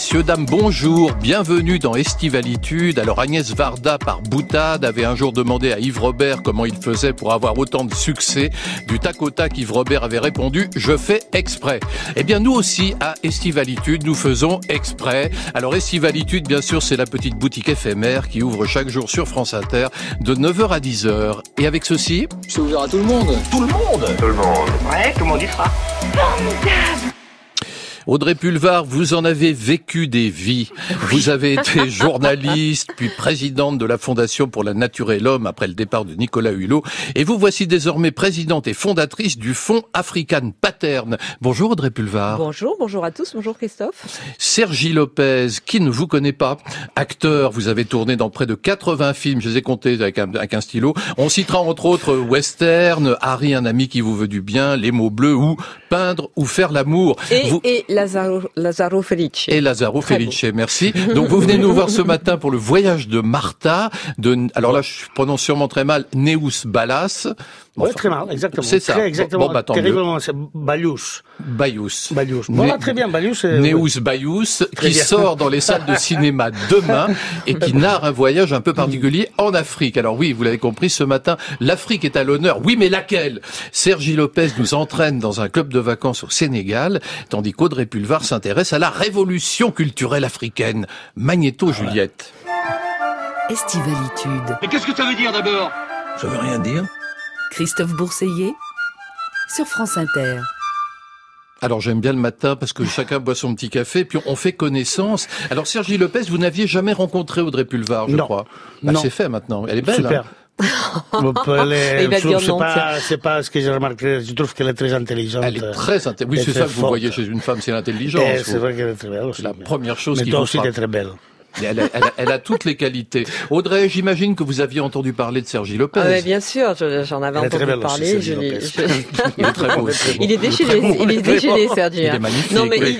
Messieurs, dames, bonjour, bienvenue dans Estivalitude. Alors Agnès Varda, par boutade, avait un jour demandé à Yves Robert comment il faisait pour avoir autant de succès. Du tac au tac, Yves Robert avait répondu « Je fais exprès ». Eh bien, nous aussi, à Estivalitude, nous faisons exprès. Alors Estivalitude, bien sûr, c'est la petite boutique éphémère qui ouvre chaque jour sur France Inter de 9h à 10h. Et avec ceci... C'est ouvert à tout le monde. Tout le monde Tout le monde. Ouais, tout le monde y sera. Formidable Audrey Pulvar, vous en avez vécu des vies. Vous avez été journaliste, puis présidente de la Fondation pour la Nature et l'Homme après le départ de Nicolas Hulot. Et vous voici désormais présidente et fondatrice du Fonds African Paterne. Bonjour Audrey Pulvar. Bonjour, bonjour à tous, bonjour Christophe. Sergi Lopez, qui ne vous connaît pas, acteur, vous avez tourné dans près de 80 films, je les ai comptés avec un, avec un stylo. On citera entre autres Western, Harry, un ami qui vous veut du bien, Les mots bleus ou Peindre ou faire l'amour. Et, Vous- et Lazaro, Lazaro Felice. et Lazaro Très Felice, merci. Donc vous venez nous voir ce matin pour le voyage de Martha, de, alors là je prononce sûrement très mal, Neus Balas. Oui, Enfin, très mal, exactement. C'est ça. Très exactement. Bon, bah, tant terriblement, c'est Bayous. Bayous. Bayous. Voilà, très bien, Bayous. c'est- Neus Bayous, qui bien. sort dans les salles de cinéma demain et qui narre un voyage un peu particulier en Afrique. Alors oui, vous l'avez compris, ce matin, l'Afrique est à l'honneur. Oui, mais laquelle? Sergi Lopez nous entraîne dans un club de vacances au Sénégal, tandis qu'Audrey Pulvar s'intéresse à la révolution culturelle africaine. Magnéto Juliette. Estivalitude. Mais qu'est-ce que ça veut dire d'abord? Ça veut rien dire. Christophe Bourseiller sur France Inter. Alors j'aime bien le matin parce que chacun boit son petit café, puis on fait connaissance. Alors Sergi Lopez, vous n'aviez jamais rencontré Audrey Pulvar, je Non. crois. Bah, Non. c'est fait maintenant. Elle est belle. Super. hein. C'est pas, c'est pas ce que j'ai remarqué. Je trouve qu'elle est très intelligente. Elle est très intelligente. Oui, Elle est c'est ça que vous forte. voyez chez une femme, c'est l'intelligence. Vous. c'est vrai qu'elle est très belle aussi. La première chose Mais qui toi vous aussi, frappe. t'es très belle. Elle a, elle a- elle a toutes les qualités. Audrey, j'imagine que vous aviez entendu parler de Sergi Lopez. Ah ouais, bien sûr, je- j'en avais est très entendu aussi, parler. Sergi je l'ai- Lopez. je- Il est très beau. aussi. Il est déchaîné, il est déchaîné, Sergi. Il est hein. magnifique. Non, mais oui.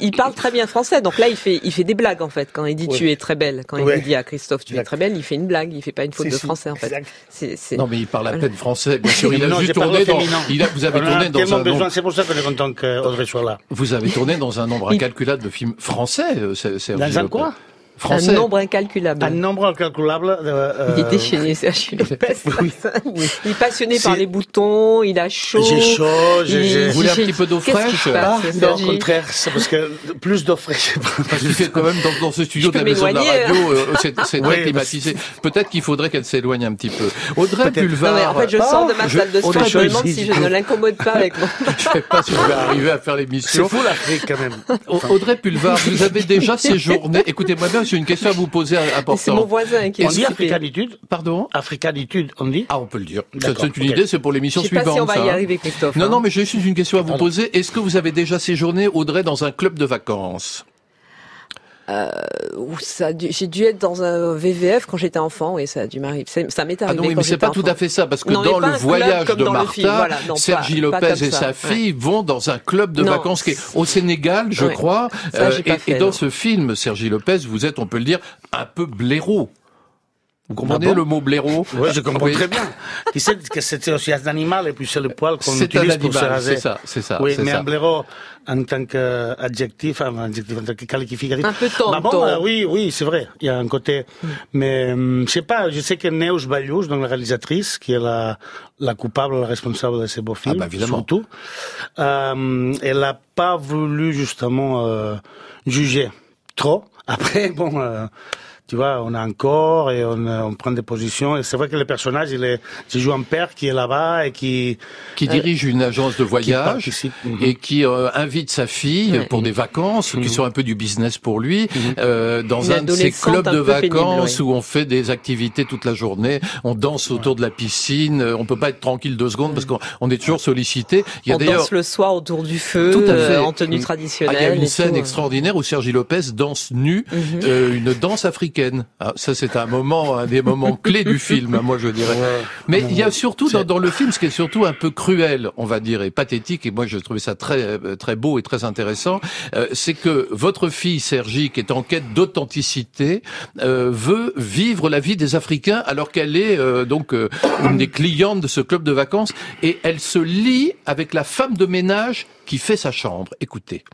il, parle très bien français. Donc là, il fait, il fait des blagues en fait. Quand il dit Oui. tu es très belle, quand Ouais. il dit à Christophe tu es très belle, il fait une blague. Il fait pas une faute de si, français en fait. Non, mais il parle à peine français. Bien sûr, il a Non, juste tourné dans. Il a, vous avez tourné dans un nombre. c'est pour ça qu'on est content qu'Audrey soit là. Vous avez tourné dans un nombre Il- incalculable de films français, euh, Dans un quoi? Français. un nombre incalculable. Un nombre incalculable euh, Il est déchaîné, Sergi Lopez. Oui. Il est passionné par C'est- les boutons, il a chaud. J'ai chaud, j'ai- Vous voulez un petit peu d'eau fraîche se passe, Ah, non, au contraire, c'est parce que plus d'eau fraîche. Parce fait quand même dans, dans ce studio de la maison de la radio, euh, c'est c'est très Oui, climatisé. Peut-être qu'il faudrait qu'elle s'éloigne un petit peu. Audrey. Pulvar. Non mais en fait je Ah, sors de ma salle de sport, je me demande si je ne l'incommode pas avec mon... Je sais pas si je vais arriver à faire C'est l'émission. fou l'Afrique quand même. Au- Audrey Pulvar, vous avez déjà séjourné. Écoutez-moi bien, j'ai une question à vous poser C'est mon importante. voisin qui est On dit africanitude Pardon Africanitude, on dit Ah, on peut le dire. C'est une ok. idée, c'est pour Je l'émission sais pas suivante. si on va ça, y hein. arriver Christophe. Non, hein. non, mais j'ai juste une question à vous Pardon. poser. Est-ce que vous avez déjà séjourné, Audrey, dans un club de vacances? Dû- j'ai dû être dans un VVF quand j'étais enfant et ça a dû m'arriver. Ça m'est Ah non, oui, mais c'est pas tout à fait ça, parce que Non, dans le voyage de Martha, voilà, non, Sergi pas- Lopez et sa ouais. fille vont dans un club de Non, vacances qui est au Sénégal, je Ouais. crois. Ça, pas et, fait, et dans ce film, Sergi Lopez, vous êtes, on peut le dire, un peu blaireau. Vous comprenez Ah bon le mot blaireau Oui, je comprends Oui. très bien. Tu sais que c'est aussi un animal et puis c'est le poil qu'on C'est un utilise pour se raser. c'est ça, c'est ça. Oui, mais ça. un blaireau en tant qu'adjectif, en tant que qualificatif. Un peu tonton. Bah bon, euh, oui, oui, c'est vrai. Il y a un côté. Mais hum, je sais pas. Je sais que Neus Bayous, donc la réalisatrice, qui est la, la coupable, la responsable de ces beaux films, bah, évidemment. surtout, euh, elle n'a pas voulu justement euh, juger trop. Après, bon. Euh, tu vois, on a un corps et on, euh, on prend des positions. Et c'est vrai que le personnage, il est, je joue un père qui est là-bas et qui, qui dirige une agence de voyage. Mhm. et qui euh, invite sa fille Ouais. pour des vacances Mhm. qui sont un peu du business pour lui euh, dans un de ces clubs de pénible, vacances où on fait des activités toute la journée, on danse autour de la piscine, euh, on peut pas être tranquille deux secondes parce qu'on on est toujours sollicité. Il y a On d'ailleurs danse le soir autour du feu, Tout à fait. euh, en tenue Ah, traditionnelle. il y a une scène tout. extraordinaire où Sergi Lopez danse nu Mhm. euh, une danse africaine. Ah, ça c'est un moment, un des moments clés du film, moi je dirais. Mais il y a surtout dans, dans le film ce qui est surtout un peu cruel, on va dire, et pathétique. Et moi, je trouvais ça très très beau et très intéressant. euh, c'est que votre fille Sergi, qui est en quête d'authenticité, euh, veut vivre la vie des Africains alors qu'elle est euh, donc euh, une des clientes de ce club de vacances et elle se lie avec la femme de ménage qui fait sa chambre. Écoutez.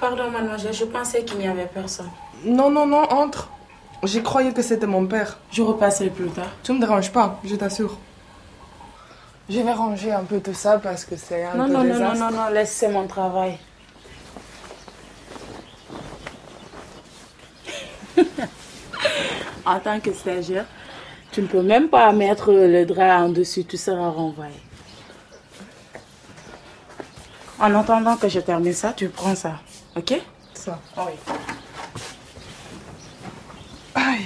Pardon, mademoiselle, je pensais qu'il n'y avait personne. Non, non, non, entre. J'ai croyé que c'était mon père. Je repasserai plus tard. Tu me déranges pas, je t'assure. Je vais ranger un peu tout ça parce que c'est un Non, peu non, non, non, non, non, laisse, c'est mon travail. en tant que stagiaire, tu ne peux même pas mettre le drap en dessus, tu seras renvoyé. En attendant que je termine ça, tu prends ça, ok? Ça. Oui. Aïe.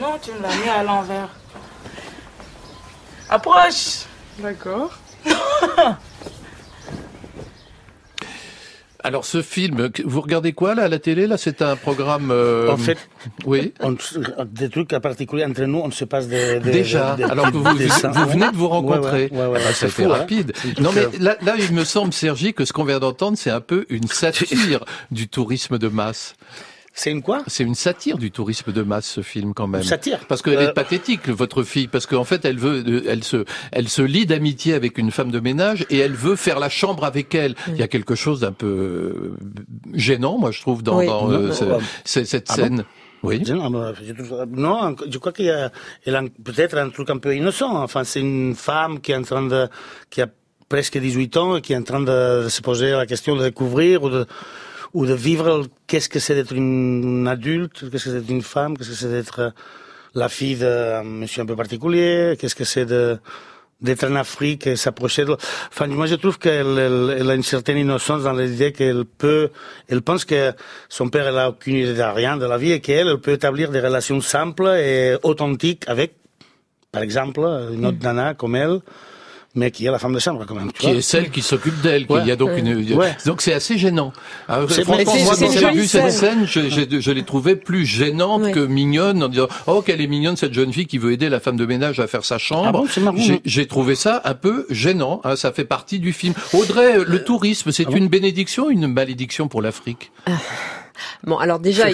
Non, tu me l'as mis à l'envers. Approche D'accord. Alors ce film, que- vous regardez quoi là à la télé Là, c'est un programme. euh, En fait, oui. on, des trucs en particulier entre nous, on se passe des... des Déjà, des- des alors que vous, venez de vous rencontrer. Ouais, ouais, ouais, ouais, Ah bah, c'est fou, hein. rapide. Non, mais là, là, il me semble, Sergi, que ce qu'on vient d'entendre, c'est un peu une satire du tourisme de masse. C'est une quoi? C'est une satire du tourisme de masse, ce film, quand même. Une satire Parce qu'elle Euh, est pathétique, votre fille, parce qu'en fait, elle veut, euh, elle se, elle se lie d'amitié avec une femme de ménage et elle veut faire la chambre avec elle. Il y a quelque chose d'un peu euh, gênant, moi, je trouve, dans, Oui. dans, euh, Non, ce- non, ce- cette Ah bon? Scène. oui. Je- Non, je non, crois qu'il y a, a peut-être un truc un peu innocent. Enfin, c'est une femme qui est en train de, qui a presque 18 ans et qui est en train de, se poser la question de découvrir ou de, ou de vivre qu'est-ce que c'est d'être une adulte, qu'est-ce que c'est d'être une femme, qu'est-ce que c'est d'être euh, la fille d'un monsieur un peu particulier, qu'est-ce que c'est de, d'être en Afrique et s'approcher de... Enfin, moi, je trouve qu'elle elle, elle a une certaine innocence dans l'idée qu'elle peut... Elle pense que son père, elle a aucune idée de rien de la vie et qu'elle, elle peut établir des relations simples et authentiques avec, par exemple, une autre nana comme elle, mais qui est la femme de chambre, quand même. tu Qui vois. est celle qui s'occupe d'elle. Ouais. qu'il y a donc une, Ouais. donc c'est assez gênant. Alors, C'est- franchement, moi, quand j'ai vu cette scène. je, je, je l'ai trouvée plus gênante Ouais. que mignonne en disant, oh, qu'elle est mignonne, cette jeune fille qui veut aider la femme de ménage à faire sa chambre. Ah bon, marrant, J'ai- trouvé ça un peu gênant. hein, ça fait partie du film. Audrey, Euh, le tourisme, ah c'est une bénédiction ou une malédiction pour l'Afrique? Bon, alors déjà,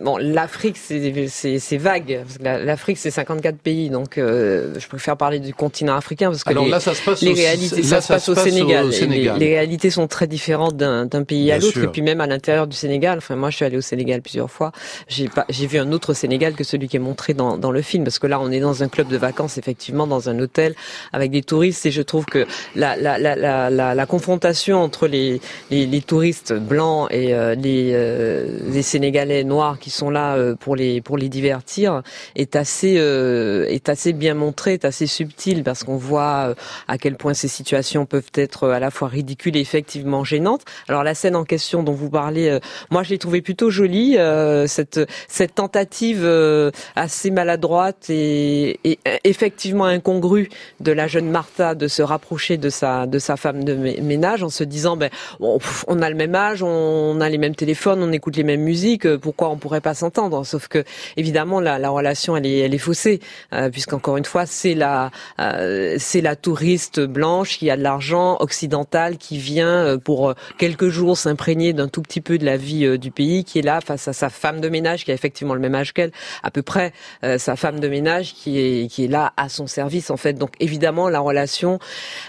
bon, l'Afrique, c'est vague. L'Afrique, c'est 54 pays, donc euh, je préfère parler du continent africain parce que Alors les, là, ça se passe les au- réalités, là, ça, se passe au Sénégal. Les, les réalités sont très différentes d'un pays à l'autre, et puis même à l'intérieur du Sénégal. Enfin, moi, je suis allée au Sénégal plusieurs fois. J'ai vu un autre Sénégal que celui qui est montré dans, dans le film, parce que là, on est dans un club de vacances, effectivement, dans un hôtel avec des touristes, et je trouve que la, la, la, la, la, la confrontation entre les, les, les touristes blancs et euh, les, euh, les Sénégalais noirs qui sont là euh, pour les pour les divertir est assez euh, est assez bien montré, est assez subtil parce qu'on voit euh, à quel point ces situations peuvent être euh, à la fois ridicules et effectivement gênantes. Alors la scène en question dont vous parlez, euh, moi je l'ai trouvée plutôt jolie euh, cette cette tentative euh, assez maladroite et, et euh, effectivement incongrue de la jeune Martha de se rapprocher de sa de sa femme de mé- ménage en se disant ben pff, on a le même âge, on a les mêmes téléphones, on écoute les mêmes musiques, euh, pourquoi on pourrait pas s'entendre? Sauf que évidemment la, la relation elle est elle est faussée euh, puisqu'encore une fois c'est la euh, c'est la touriste blanche qui a de l'argent occidentale qui vient euh, pour euh, quelques jours s'imprégner d'un tout petit peu de la vie euh, du pays qui est là face à sa femme de ménage qui a effectivement le même âge qu'elle à peu près sa femme de ménage qui est qui est là à son service en fait. Donc évidemment la relation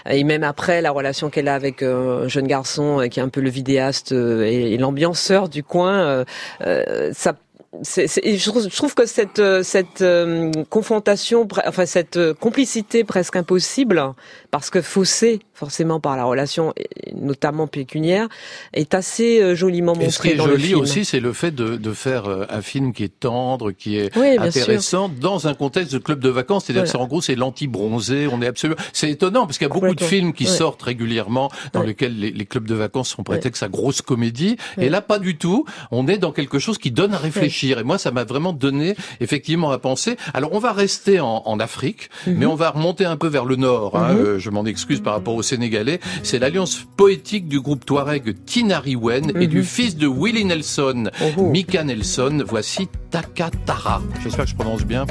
et même après la relation qu'elle a avec un jeune garçon qui est un peu le vidéaste et, et l'ambianceur du coin euh, euh, ça je, trouve, je trouve que cette euh, cette euh, confrontation, enfin cette euh, complicité presque impossible, parce que faussée forcément par la relation, notamment pécuniaire, est assez euh, joliment montrée Et ce qui est dans joli aussi, c'est le fait de, de faire un film qui est tendre, qui est Oui, bien sûr. intéressant dans un contexte de club de vacances. C'est-à-dire Voilà. en gros, c'est l'anti-bronzé. On est absolument. C'est étonnant parce qu'il y a beaucoup de films qui Ouais. sortent régulièrement dans Ouais. lesquels les, les clubs de vacances sont prétextes à grosse comédie. Et là, pas du tout. On est dans quelque chose qui donne à réfléchir. Et moi, ça m'a vraiment donné effectivement à penser. Alors, on va rester en, en Afrique, Mhm. mais on va remonter un peu vers le nord. hein. Euh, je m'en excuse par rapport aux Sénégalais. C'est l'alliance poétique du groupe Touareg Tinariwen et du fils de Willie Nelson, Mhm. Oh, oh. Mika Nelson. Voici Takatara. J'espère que je prononce bien.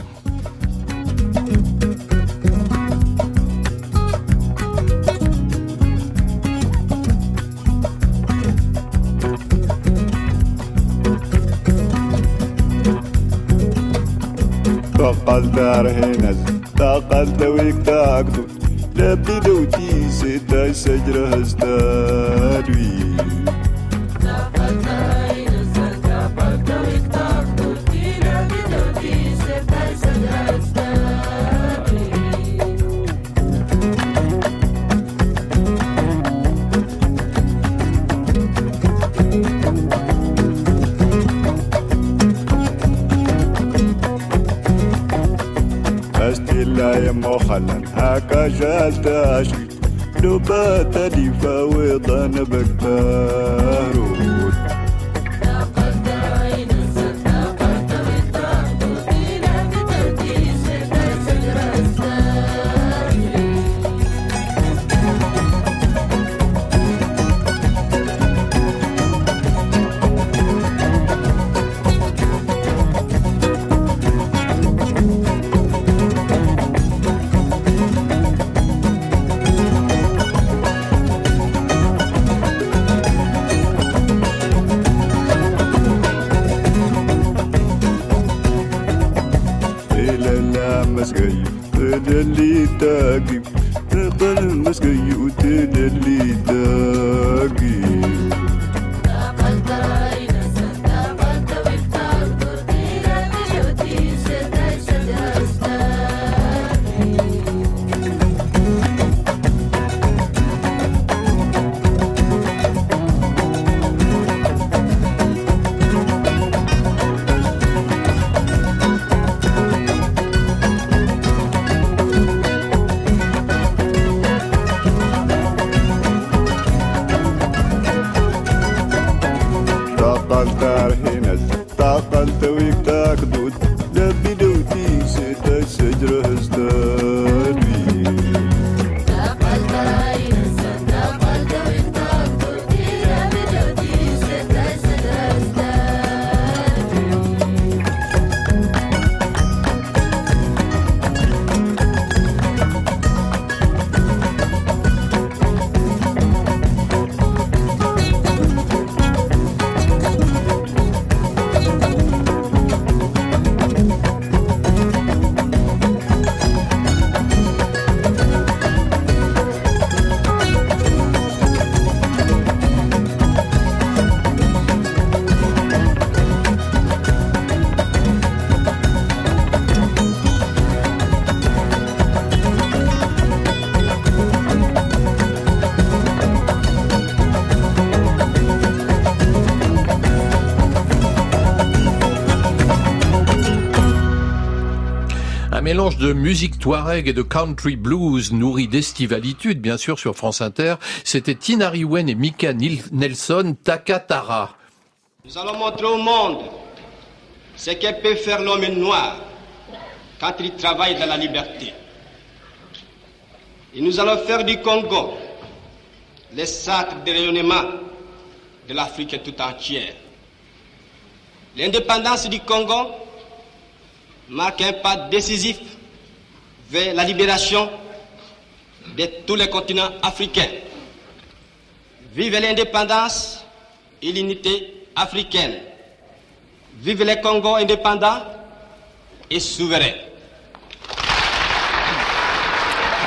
رقال دار هنا تاقل دويك تاقدو لابي دوتي تي ستة شجرة تاقل وي تقل دار محلا هاكا جالت عشيت لبات دي فاوضا نبكتارو de musique touareg et de country blues nourri d'estivalitude, bien sûr, sur France Inter. C'était Tinari Wen et Mika Nelson Takatara. Nous allons montrer au monde ce que peut faire l'homme noir quand il travaille dans la liberté. Et nous allons faire du Congo le sacre de rayonnement de l'Afrique tout entière. L'indépendance du Congo marque un pas décisif vers la libération de tous les continents africains. Vive l'indépendance et l'unité africaine. Vive le Congo indépendant et souverain.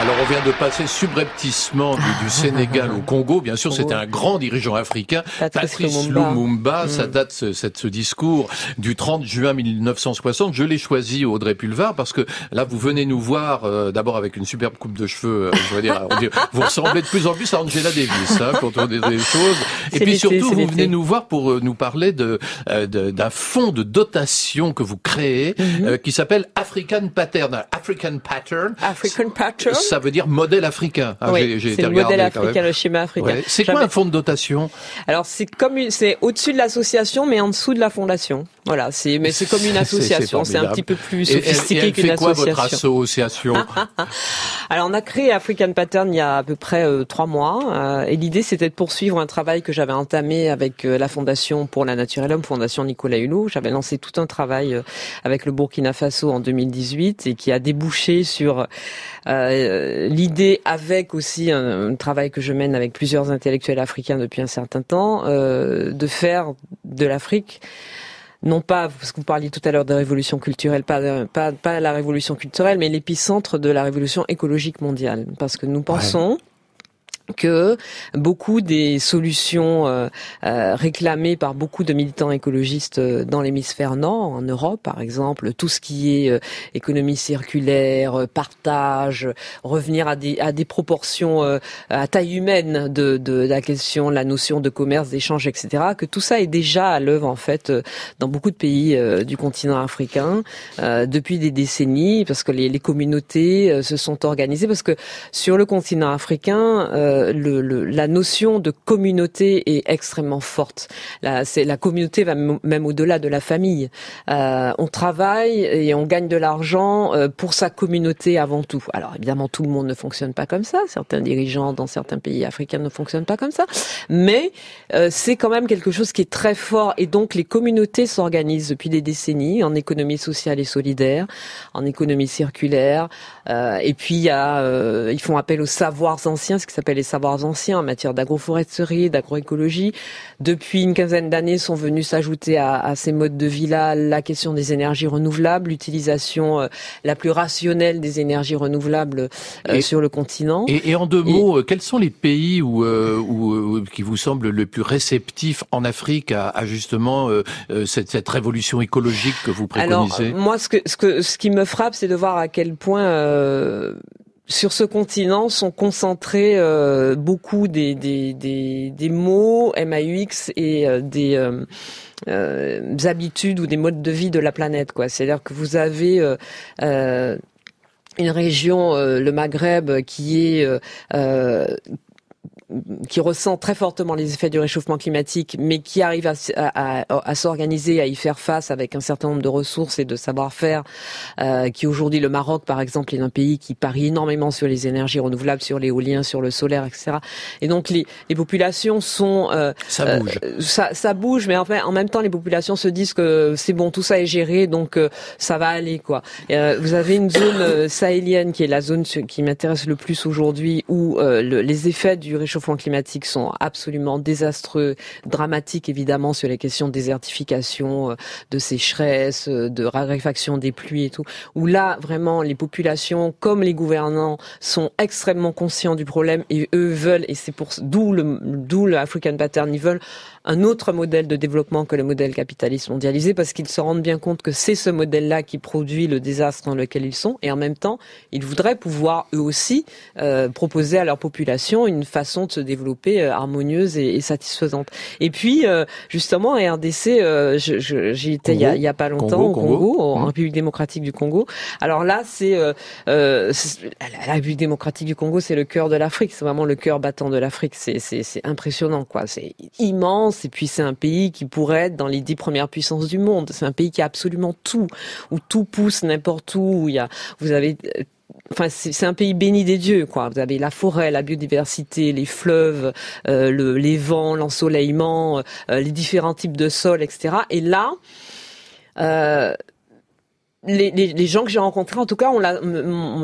Alors on vient de passer subrepticement du, du Sénégal au Congo. Bien sûr, c'était un grand dirigeant africain, Patrice Patrice Lumumba. Lumumba. Ça Mm. date ce, cette- ce discours du 30 juin 1960. Je l'ai choisi Audrey Pulvar parce que là vous venez nous voir euh, d'abord avec une superbe coupe de cheveux. euh, je veux dire, dit- vous ressemblez de plus en plus à Angela Davis hein, quand on dit des choses. Et puis surtout vous venez nous voir pour euh, nous parler de euh, d'un fonds de dotation que vous créez Mhm. euh, qui s'appelle African Pattern. African Pattern. African Pattern. Ça veut dire modèle africain. Ah, oui, c'est le modèle africain, le schéma africain. Ouais. C'est quoi un fonds de dotation? Alors c'est comme une- c'est au-dessus de l'association, mais en dessous de la fondation. Voilà, c'est mais c'est comme une association. C'est un petit peu plus sophistiqué qu'une fait quoi votre association. association? Alors on a créé African Pattern il y a à peu près euh, trois mois euh, et l'idée c'était de poursuivre un travail que j'avais entamé avec euh, la Fondation pour la Nature et l'Homme, Fondation Nicolas Hulot. J'avais lancé tout un travail avec le Burkina Faso en 2018 et qui a débouché sur euh, l'idée avec aussi un, un travail que je mène avec plusieurs intellectuels africains depuis un certain temps euh, de faire de l'Afrique non pas, parce que vous parliez tout à l'heure de révolution culturelle, pas, pas, pas la révolution culturelle, mais l'épicentre de la révolution écologique mondiale. Parce que nous pensons que beaucoup des solutions euh, euh, réclamées par beaucoup de militants écologistes euh, dans l'hémisphère nord, en Europe par exemple, tout ce qui est économie circulaire, partage, revenir à des, à des proportions à taille humaine de, de, la question, la notion de commerce, d'échange, etc., que tout ça est déjà à l'œuvre en fait dans beaucoup de pays du continent africain depuis des décennies, parce que les, les communautés se sont organisées, parce que sur le continent africain, le, la notion de communauté est extrêmement forte. La, la communauté va même au-delà de la famille. Euh, on travaille et on gagne de l'argent euh, pour sa communauté avant tout. Alors évidemment, tout le monde ne fonctionne pas comme ça. Certains dirigeants dans certains pays africains ne fonctionnent pas comme ça. Mais euh, c'est quand même quelque chose qui est très fort. Et donc les communautés s'organisent depuis des décennies en économie sociale et solidaire, en économie circulaire. et puis il y a, ils font appel aux savoirs anciens, ce qui s'appelle les savoirs anciens en matière d'agroforesterie, d'agroécologie. Depuis une quinzaine d'années sont venus s'ajouter à, ces modes de vie-là la question des énergies renouvelables, l'utilisation euh, la plus rationnelle des énergies renouvelables euh, sur le continent. Et, en deux mots, euh, quels sont les pays où, qui vous semblent le plus réceptifs en Afrique à, justement cette, cette, révolution écologique que vous préconisez? Alors, moi, ce, que, ce, que, ce qui me frappe, c'est de voir à quel point sur ce continent sont concentrés euh, beaucoup des, des, des, mots MAUX et euh, des euh, habitudes ou des modes de vie de la planète. quoi. C'est-à-dire que vous avez une région, le Maghreb, qui est qui ressent très fortement les effets du réchauffement climatique, mais qui arrive à, à, à, s'organiser, à y faire face avec un certain nombre de ressources et de savoir-faire, euh, qui aujourd'hui, le Maroc, par exemple, est un pays qui parie énormément sur les énergies renouvelables, sur l'éolien, sur le solaire, etc. Et donc, les, les populations sont... Euh, ça bouge. Euh, ça, ça, bouge, mais enfin, en même temps, les populations se disent que c'est bon, tout ça est géré, donc euh, ça va aller, quoi. Euh, vous avez une zone sahélienne qui est la zone qui m'intéresse le plus aujourd'hui, où le, les effets du réchauffement climatiques sont absolument désastreux, dramatiques évidemment sur les questions de désertification, euh, de sécheresse, euh, de raréfaction des pluies et tout, où là vraiment les populations comme les gouvernants sont extrêmement conscients du problème et eux veulent, et c'est pour d'où le d'où le African Pattern, ils veulent un autre modèle de développement que le modèle capitaliste mondialisé parce qu'ils se rendent bien compte que c'est ce modèle-là qui produit le désastre dans lequel ils sont et en même temps, ils voudraient pouvoir eux aussi euh, proposer à leur population une façon de se développer euh, harmonieuse et, satisfaisante. Et puis, euh, justement, à RDC, euh, j'y étais il y, a, il y, a, pas longtemps au Congo, en mmh. République démocratique du Congo. Alors là, c'est la République démocratique du Congo, c'est le cœur de l'Afrique, c'est vraiment le cœur battant de l'Afrique. C'est impressionnant, quoi. C'est immense et puis c'est un pays qui pourrait être dans les dix premières puissances du monde. C'est un pays qui a absolument tout, où tout pousse n'importe où. vous avez euh, Enfin, c'est un pays béni des dieux. Vous avez la forêt, la biodiversité, les fleuves, euh, le, les vents, l'ensoleillement, euh, les différents types de sols, etc. Et là, les, gens que j'ai rencontrés, en tout cas, on l'a.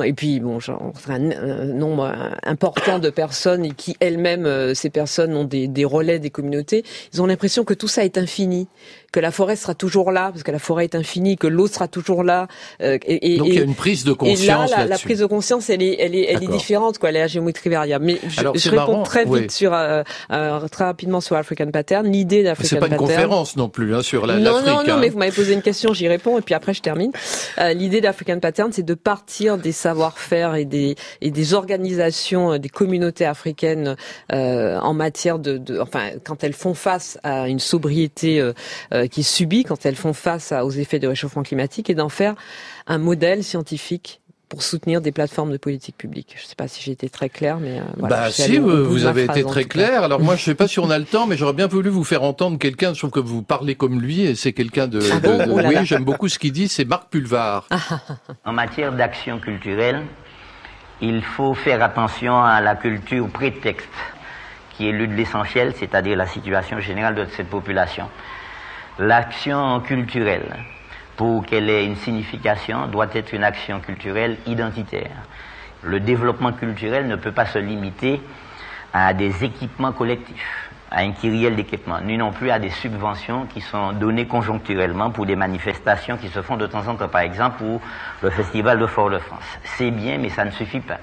Et puis, bon, j'ai rencontré un, nombre important de personnes qui elles-mêmes, ces personnes ont des, des relais des communautés. Ils ont l'impression que tout ça est infini, que la forêt sera toujours là, parce que la forêt est infinie, que l'eau sera toujours là. Euh, et, Donc il y a une prise de conscience. Et là, la, prise de conscience, elle est, elle est, elle est différente, quoi. Elle est à géométrie variable. Mais je, je réponds très vite sur, euh, euh, très rapidement sur African Pattern. L'idée d'African Pattern. C'est pas une conférence non plus, hein, sur la. Non, non, non, hein. mais vous m'avez posé une question, j'y réponds, et puis après je termine. Euh, L'idée d'African Pattern, c'est de partir des savoir-faire et des et des organisations, euh, des communautés africaines euh, en matière de, de, enfin, quand elles font face à une sobriété euh, qui est subie, quand elles font face aux effets de réchauffement climatique, et d'en faire un modèle scientifique pour soutenir des plateformes de politique publique. Je ne sais pas si j'ai été très clair, mais euh, voilà. Bah si, vous avez été très clair. Alors moi, je sais pas si on a le temps, mais j'aurais bien voulu vous faire entendre quelqu'un. Je trouve que vous parlez comme lui, et c'est quelqu'un de, ah de, oh oui, j'aime beaucoup ce qu'il dit. C'est Marc Pulvar. en matière d'action culturelle, il faut faire attention à la culture prétexte, qui est de l'essentiel, c'est-à-dire la situation générale de cette population. L'action culturelle, pour qu'elle ait une signification, doit être une action culturelle identitaire. Le développement culturel ne peut pas se limiter à des équipements collectifs, à un kyriel d'équipements, ni non plus à des subventions qui sont données conjoncturellement pour des manifestations qui se font de temps en temps, par exemple pour le Festival de Fort-de-France. C'est bien, mais ça ne suffit pas.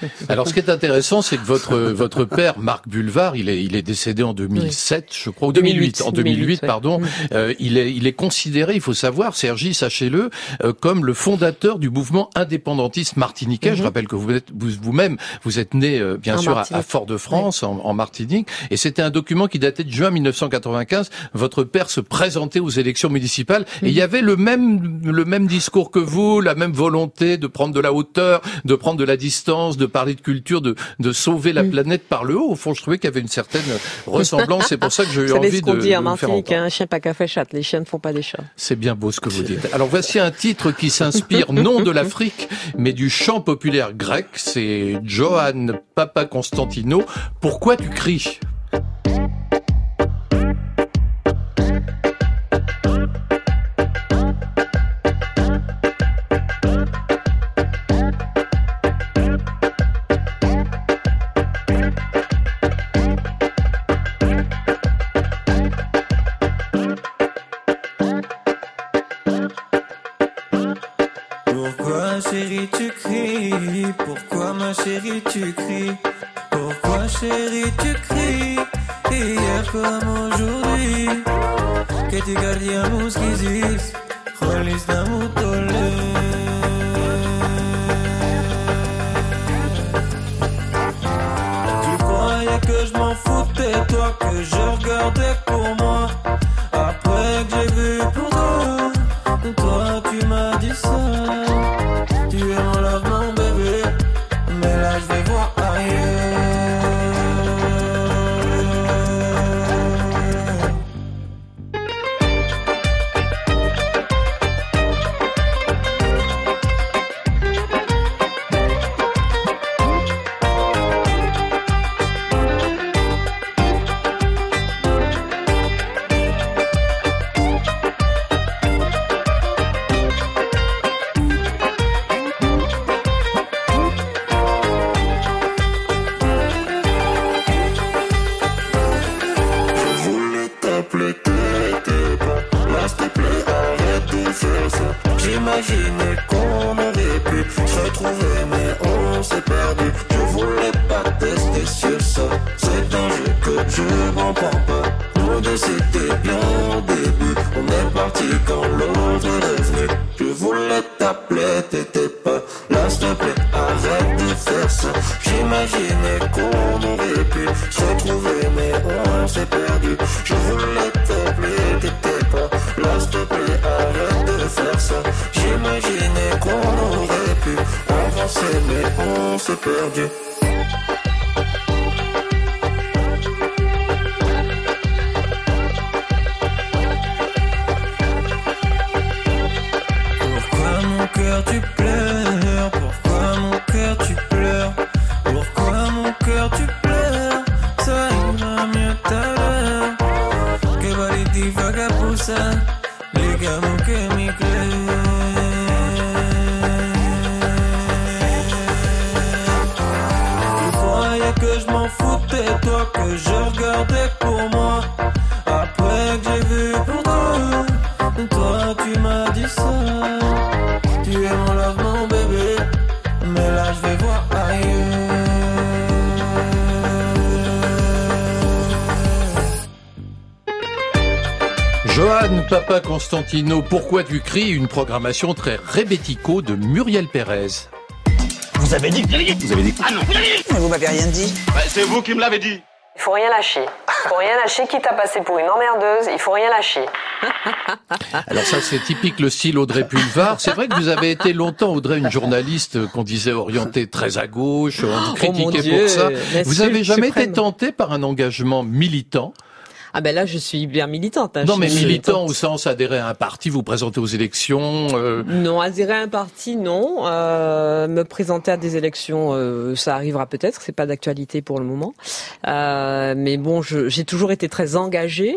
Alors, ce qui est intéressant, c'est que votre votre père, Marc Bulvar, il est il est décédé en 2007, je crois, ou 2008, en 2008, 2008, ouais. pardon. Euh, il est il est considéré, il faut savoir, Sergi, sachez-le, euh, comme le fondateur du mouvement indépendantiste martiniquais. Je rappelle que vous êtes vous- vous-même, vous êtes né euh, bien En sûr à, Martinique. à Fort-de-France, en, en Martinique, et c'était un document qui datait de juin 1995. Votre père se présentait aux élections municipales et il y avait le même le même discours que vous, la même volonté de prendre de la hauteur, de prendre de la distance, de parler de culture, de de sauver la planète par le haut. Au fond, je trouvais qu'il y avait une certaine ressemblance. C'est pour ça que j'ai eu envie de, dit de faire Martinique, un chien pas fait chatte, les chiens ne font pas des chats. C'est bien beau ce que vous dites. Alors voici un titre qui s'inspire non de l'Afrique, mais du chant populaire grec. C'est Johann Papa Constantino. Pourquoi tu cries? M'en foutais Toi que je regardais pour moi Après que j'ai vu pour toi toi tu m'as dit ça Tu es mon love mon bébé Mais là je vais voir ailleurs Johan Papa Constantino, pourquoi tu cries Une programmation très rébético de Muriel Pérez? Vous avez dit, vous avez dit, vous avez dit. Ah non, vous avez dit. Vous m'avez rien dit. Bah, c'est vous qui me l'avez dit. Il faut rien lâcher. Il faut rien lâcher, quitte à passer pour une emmerdeuse, il faut rien lâcher. Alors ça, c'est typique le style Audrey Pulvar. C'est vrai que vous avez été longtemps, Audrey, une journaliste qu'on disait orientée très à gauche, on vous Oh critiquait pour ça. Vous avez jamais suprême. été tenté par un engagement militant Ah ben là, je suis bien militante. hein. Non, mais militant militante. au sens adhérer à un parti, vous présenter aux élections. euh, Non, adhérer à un parti, non. Euh, me présenter à des élections, euh, ça arrivera peut-être. C'est pas d'actualité pour le moment. Euh, mais bon, j'ai toujours été très engagée.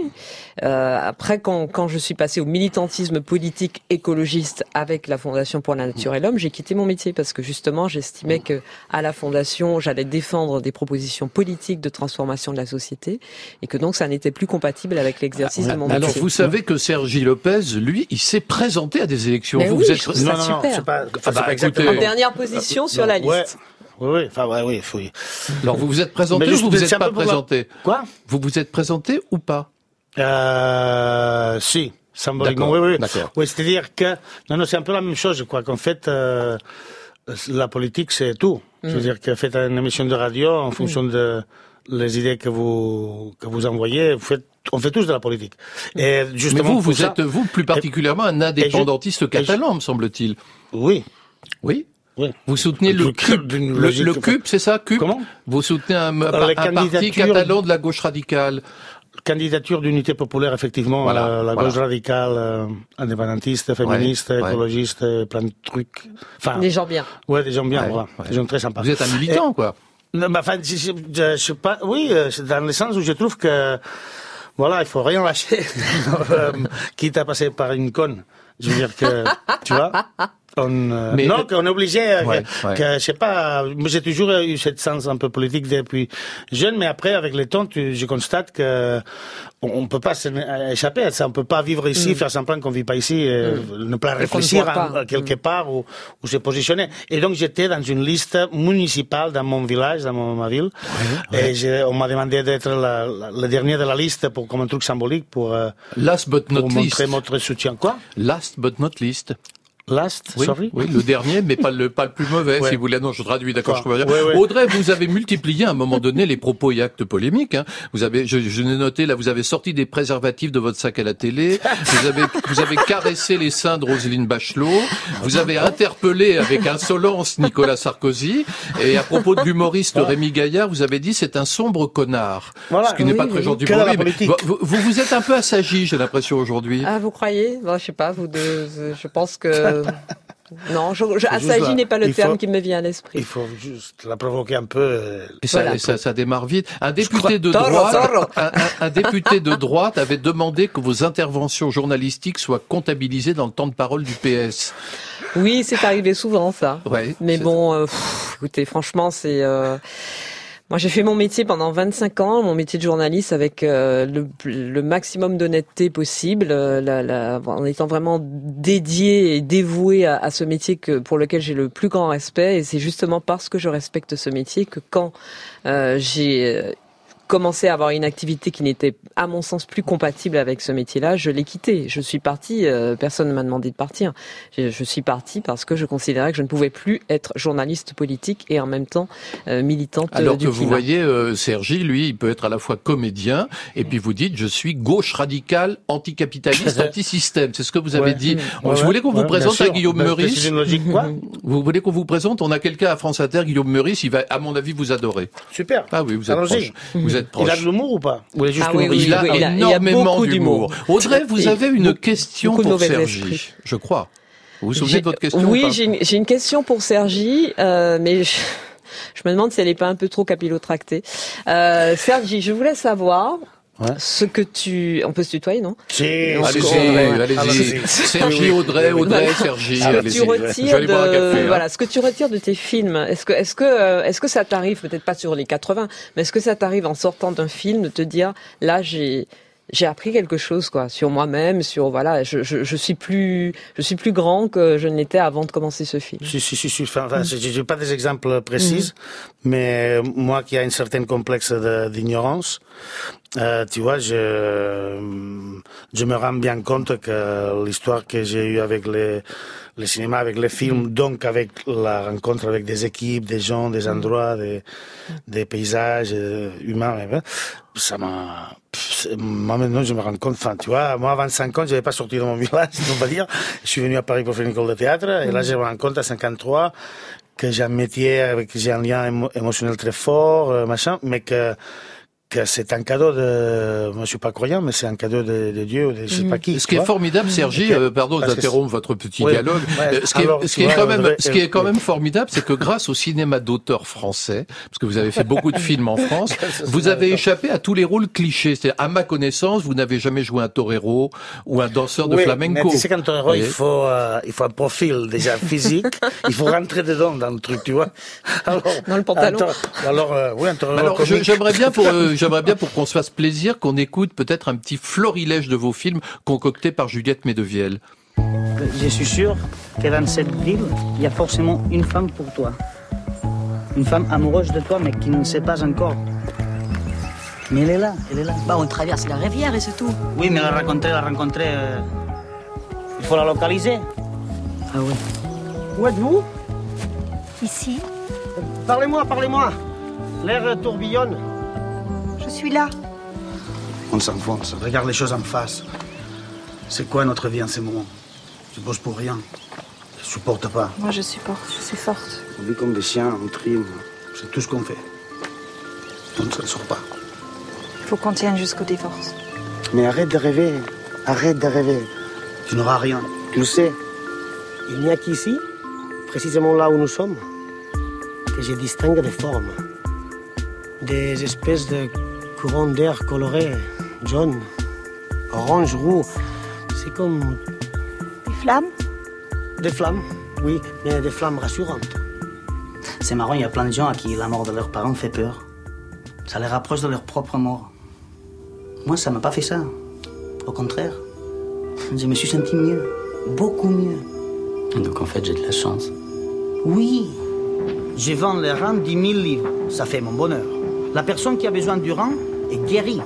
Euh, après, quand, quand je suis passée au militantisme politique écologiste avec la Fondation pour la Nature et l'Homme, j'ai quitté mon métier parce que justement, j'estimais que à la Fondation, j'allais défendre des propositions politiques de transformation de la société et que donc ça n'était plus compatible avec l'exercice de mon métier. Alors, vous savez que Sergi Lopez, lui, il s'est présenté à des élections. Mais vous, oui, vous je Non, non, super. c'est pas, Ah bah, pas écoutez, exactement. En dernière position sur la Ouais. liste. oui, oui. Enfin, ouais, oui, oui. Alors, vous vous êtes présenté Mais ou juste, vous vous êtes pas présenté Quoi? Vous vous êtes présenté ou pas? Euh, si, symboliquement, oui, oui. d'accord. Oui, c'est-à-dire que, non, non, c'est un peu la même chose, quoi, qu'en fait, euh, la politique, c'est tout. Veux Mm. dire que faites une émission de radio en fonction de les idées que vous, que vous envoyez, vous faites, on fait tous de la politique. Et Mais justement, vous, pour vous ça- êtes, vous, plus particulièrement un indépendantiste catalan, me semble-t-il. Oui. Oui Oui. Vous soutenez le Du- CUP, le, le CUP, c'est ça, CUP Comment Vous soutenez un, un parti catalan de la gauche radicale. Candidature d'unité populaire, effectivement, Voilà, euh, la voilà. gauche radicale, euh, indépendantiste, féministe, Ouais, écologiste, euh, plein de trucs. Enfin, Des gens bien. Ouais, des gens bien, Ouais, voilà. ouais. Des gens très sympas. Vous êtes un militant, Et- quoi. Bah, enfin, je, je, je- sais pas. Oui, euh, dans le sens où je trouve que voilà, il faut rien lâcher, Euh, quitte à passer par une conne. Je veux dire que tu vois. On, euh, Mais- non, qu'on est obligé, euh, Ouais, que, ouais. que, je sais pas, j'ai toujours eu cette sens un peu politique depuis jeune, mais après, avec le temps, tu, je constate que on, on peut pas s'en échapper à ça, on peut pas vivre ici, Mm. faire semblant qu'on vit pas ici, et ne pas ne réfléchir pas. à- quelque part où, où se positionner. Et donc j'étais dans une liste municipale dans mon village, dans mon, ma ville, et on m'a demandé d'être le dernier de la liste pour comme un truc symbolique pour, euh, Last but not pour least. montrer notre soutien. Quoi? Last but not least. Last, Oui, sorry. oui, le dernier, mais pas le pas le plus mauvais, Ouais. si vous voulez. Non, je traduis, d'accord. Je comprends bien. Ouais, ouais. Audrey, vous avez multiplié à un moment donné les propos et actes polémiques. Hein. Vous avez, je, je l'ai noté là, vous avez sorti des préservatifs de votre sac à la télé. Vous avez vous avez caressé les seins de Roselyne Bachelot. Vous avez interpellé avec insolence Nicolas Sarkozy. Et à propos de l'humoriste Rémi Gaillard, vous avez dit c'est un sombre connard. Voilà. Ce qui n'est pas très gentil pour lui. mais vous, vous vous êtes un peu assagi, j'ai l'impression aujourd'hui. Ah, vous croyez? Bon, Je sais pas, vous deux, je pense que... Non, je, je, juste assagi la- n'est pas le terme faut- qui me vient à l'esprit. Il faut juste la provoquer un peu. euh, Et ça, Voilà. et ça, ça démarre vite. Un député de droite, toro. un, un- un député de droite avait demandé que vos interventions journalistiques soient comptabilisées dans le temps de parole du PS. Oui, c'est arrivé souvent ça. Ouais, Mais bon, euh, pff, écoutez, franchement, c'est. euh, Moi, j'ai fait mon métier pendant 25 ans, mon métier de journaliste, avec euh, le, le maximum d'honnêteté possible, euh, la- la- en étant vraiment dédié et dévoué à, à ce métier que pour lequel j'ai le plus grand respect. Et c'est justement parce que je respecte ce métier que quand euh, j'ai euh, commencé à avoir une activité qui n'était, à mon sens, plus compatible avec ce métier-là, je l'ai quitté. Je suis partie, euh, personne ne m'a demandé de partir. Je, je suis partie parce que je considérais que je ne pouvais plus être journaliste politique et en même temps euh, militante euh, Alors du que vous voyez, euh, Sergi, lui, il peut être à la fois comédien, et puis vous dites, je suis gauche radicale, anticapitaliste, anti-système. C'est ce que vous avez Ouais. dit. Ouais, Bon, je voulais qu'on vous ouais, présente à Guillaume Ben, Meurice. C'est une logique, quoi Vous voulez qu'on vous présente? On a quelqu'un à France Inter, Guillaume Meurice, il va, à mon avis, vous adorer. Super. Ah oui, vous êtes proche. Vous êtes proche. Il a de l'humour ou pas Ou il est juste Ah oui, Il a oui, il a- il a énormément d'humour. Audrey, vous Et avez une question pour Sergi, je crois. Vous vous souvenez de votre question ou Oui, j'ai une, j'ai une question pour Sergi, euh, mais je, je me demande si elle n'est pas un peu trop capillotractée. Euh, Sergi, je voulais savoir Ouais. ce que tu... On peut se tutoyer, non? Allez-y. Sergi, Audrey, Audrey, Voilà. Sergi. ce que allez-y. tu retires de hein. voilà ce que tu retires de tes films est-ce que est-ce que euh, est-ce que ça t'arrive peut-être pas sur les 80 mais est-ce que ça t'arrive en sortant d'un film de te dire là j'ai j'ai appris quelque chose quoi sur moi-même sur voilà je, je, je suis plus je suis plus grand que je ne l'étais avant de commencer ce film Si, si, si, si. Enfin, enfin, je n'ai pas des exemples précis, mais moi qui ai un certain complexe d'ignorance, euh, tu vois, je, je me rends bien compte que l'histoire que j'ai eue avec les, le cinéma, avec les films, donc avec la rencontre avec des équipes, des gens, des endroits, des, des paysages euh, humains, hein, ça m'a... Moi maintenant, je me rends compte, enfin, tu vois, moi à 25 ans, je n'avais pas sorti de mon village, on va dire. Je suis venu à Paris pour faire une école de théâtre, et là, je me rends compte à 53 que j'ai un métier avec j'ai un lien émo- émotionnel très fort, euh, machin, mais que que c'est un cadeau de, moi je suis pas croyant, mais c'est un cadeau de, de Dieu ou de je sais pas qui. Ce qui est formidable, Sergi, euh, pardon d'interrompre votre petit Oui. dialogue. Ouais, euh, ce qui est, ce quand même, Audrey, ce qui est quand oui. même formidable, c'est que grâce au cinéma d'auteur français, parce que vous avez fait beaucoup de films en France, vous avez échappé à tous les rôles clichés. C'est-à-dire, à ma connaissance, vous n'avez jamais joué un torero ou un danseur de Oui, flamenco. Mais tu sais, quand torero, il faut, euh, il faut un profil déjà physique. il faut rentrer dedans dans le truc, tu vois. Alors, Dans le pantalon. tor- Alors, euh, oui, un torero Alors, j'aimerais bien pour, euh, j'aimerais bien pour qu'on se fasse plaisir, qu'on écoute peut-être un petit florilège de vos films concoctés par Juliette Medevielle. Je suis sûr que dans cette ville, il y a forcément une femme pour toi. Une femme amoureuse de toi, mais qui ne sait pas encore. Mais elle est là, elle est là. Bah, on traverse la rivière et c'est tout. Oui, mais la rencontrer, la rencontrer. euh, Il faut la localiser. Ah oui. Où êtes-vous? Ici, Parlez-moi, parlez-moi. L'air tourbillonne. Je suis là. On s'enfonce, regarde les choses en face. C'est quoi notre vie en ce moment? Je bosse pour rien. Je supporte pas. Moi, je supporte, je suis forte. On vit comme des chiens, on trime. C'est tout ce qu'on fait. On ne s'en sort pas. Il faut qu'on tienne jusqu'au divorce. Mais arrête de rêver. Arrête de rêver. Tu n'auras rien. Tu le sais. Il n'y a qu'ici, précisément là où nous sommes, que je distingue des formes. Des espèces de courants d'air colorés, jaune, orange, roux. C'est comme Les flammes? des flammes, oui, mais des flammes rassurantes. C'est marrant, il y a plein de gens à qui la mort de leurs parents fait peur. Ça les rapproche de leur propre mort. Moi, ça m'a pas fait ça. Au contraire. Je me suis senti mieux. Beaucoup mieux. Donc en fait, j'ai de la chance. Oui. Je vends les rangs 10 000 livres. Ça fait mon bonheur. La personne qui a besoin du rang est guérie.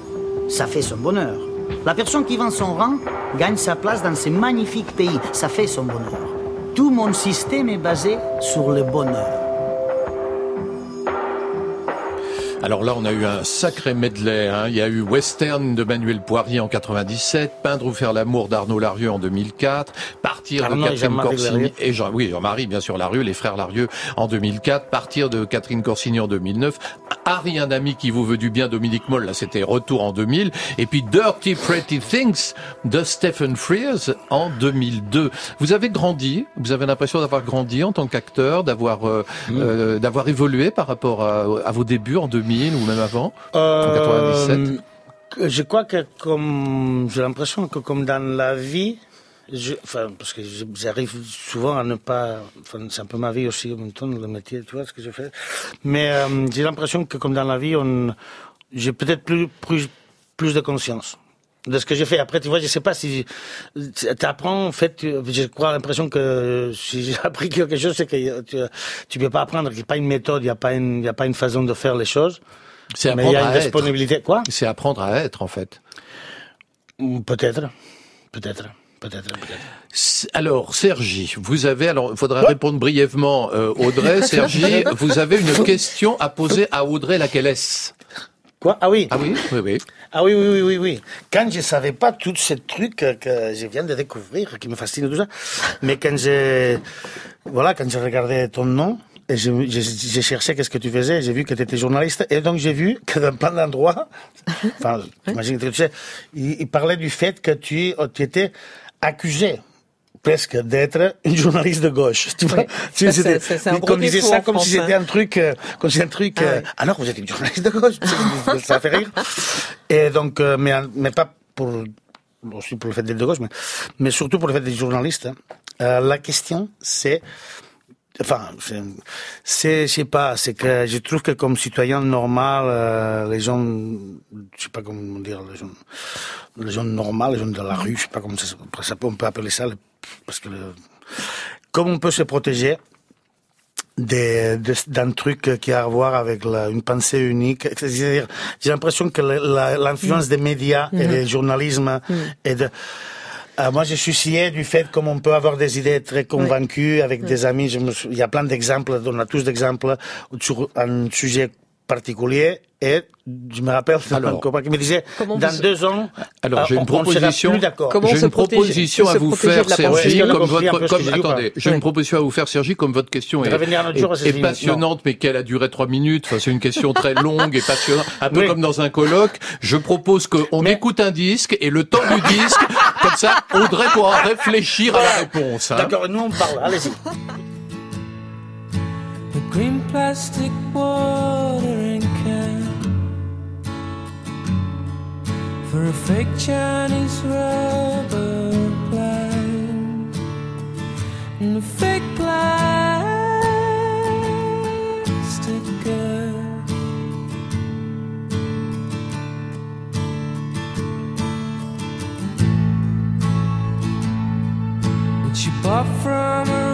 Ça fait son bonheur. La personne qui vend son rang gagne sa place dans ce magnifique pays. Ça fait son bonheur. Tout mon système est basé sur le bonheur. Alors là, on a eu un sacré medley. hein. Il y a eu Western de Manuel Poirier en 97, Peindre ou faire l'amour d'Arnaud Larieux en 2004, Partir Arnaud de Catherine Corsini et Jean, oui, Jean-Marie, bien sûr, Larieux, les frères Larieux en 2004, Partir de Catherine Corsini en 2009, Harry, un ami qui vous veut du bien, Dominique Moll, là c'était Retour en 2000, et puis Dirty Pretty Things de Stephen Frears en 2002. Vous avez grandi, vous avez l'impression d'avoir grandi en tant qu'acteur, d'avoir euh, Mm. euh, d'avoir évolué par rapport à, à vos débuts en 2000 ou même avant, en Euh, 97. Je crois que comme j'ai l'impression que comme dans la vie, je, enfin parce que j'arrive souvent à ne pas, enfin c'est un peu ma vie aussi en même temps le métier, tu vois ce que je fais. Mais euh, j'ai l'impression que comme dans la vie, on, j'ai peut-être plus plus plus de conscience de ce que j'ai fait. Après, tu vois, je sais pas si tu apprends. En fait, je crois l'impression que si j'ai appris quelque chose, c'est que tu, tu peux pas apprendre. Il n'y a pas une méthode, il n'y a pas une, il y a pas une façon de faire les choses. C'est Mais il y a apprendre une à être. disponibilité. Quoi? C'est apprendre à être, en fait. Mm, Peut-être, peut-être, peut-être, peut-être. S- Alors, Sergi, vous avez, alors, il faudra répondre brièvement, euh, Audrey. Sergi, vous avez une question à poser à Audrey, laquelle est-ce Quoi Ah oui. Ah oui, oui, oui. Ah oui, oui, oui, oui, oui. Quand je savais pas tous ces trucs que, je viens de découvrir, qui me fascinent tout ça, mais quand j'ai, voilà, quand regardé ton nom, et je- cherché qu'est-ce que tu faisais, j'ai vu que tu étais journaliste, et donc j'ai vu que dans plein d'endroits, enfin, j'imagine que tu sais, il, il parlait du fait que tu, tu étais accusé presque d'être une journaliste de gauche. Tu vois, Oui. Tu- c'était- c'est- c'est un gros disait ça en comme si c'était hein. un truc, euh, comme si un truc. euh, alors vous êtes une journaliste de gauche, ça, fait rire. Et donc, euh, mais, mais pas pour aussi pour le fait d'être de gauche, mais, mais surtout pour le fait d'être journaliste. hein. Euh, la question, c'est Enfin, c'est- c'est, je sais pas, c'est que je trouve que comme citoyen normal, euh, les gens, je sais pas comment dire, les gens, les gens normaux, les gens de la rue, je sais pas comment ça, ça on peut appeler ça, le- parce que le- comme on peut se protéger des- de- d'un truc qui a à voir avec la- une pensée unique. C'est-à-dire, j'ai l'impression que l'influence des médias et Mhm. du journalisme et de, euh, moi, je suis scié du fait comme on peut avoir des idées très convaincues avec Oui. des amis. Je me sou- il y a plein d'exemples, on a tous d'exemples sur un sujet particulier. Et je me rappelle Alors, copain qui me disait, comment dans vous- deux ans, Alors, euh, j'ai on- une proposition. J'ai une proposition à vous faire, Sergi, comme votre, comme, attendez, j'ai une proposition à vous faire, Sergi, comme votre question est, un est- est passionnante, mais qu'elle a duré trois minutes. Enfin, c'est une question très longue et passionnante, un peu comme dans un colloque. Je propose qu'on écoute un disque et le temps du disque, comme ça, Audrey pourra réfléchir à la réponse. hein. D'accord, nous on parle, allez-y. Green plastic watering can for a fake Chinese rubber plant and a fake plastic girl. Which you bought from a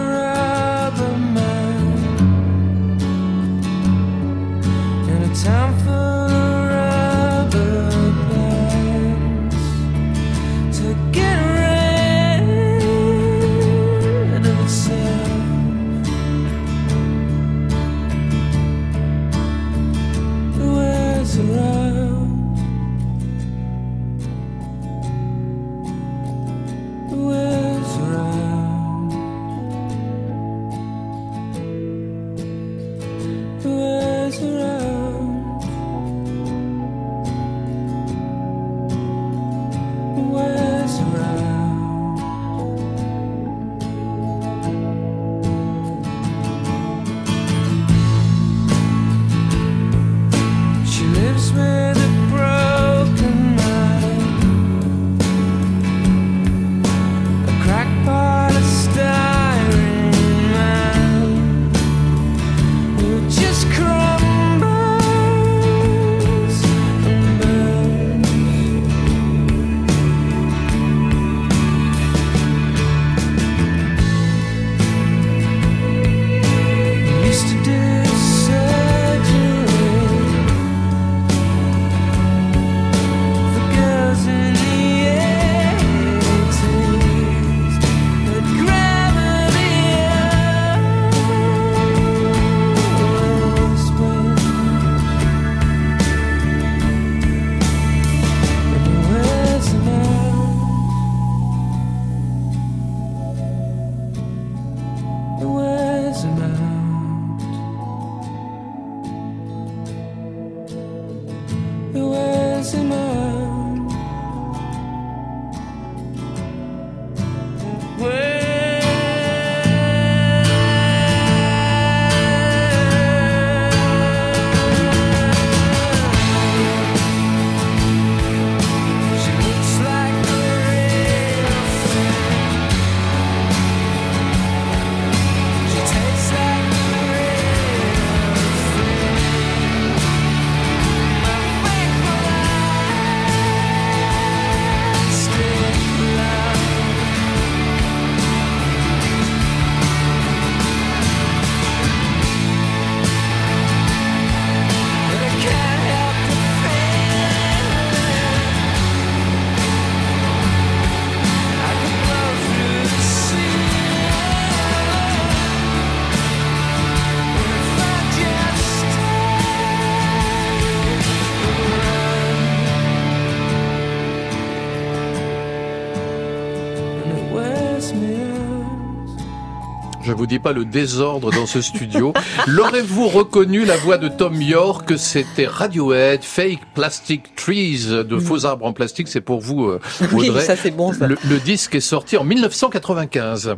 Je vous dis pas le désordre dans ce studio. L'aurez-vous reconnu la voix de Tom York? C'était Radiohead, Fake Plastic Trees, de faux arbres en plastique. C'est pour vous, euh, Oui, Audrey. ça, c'est bon, ça. Le, le disque est sorti en 1995.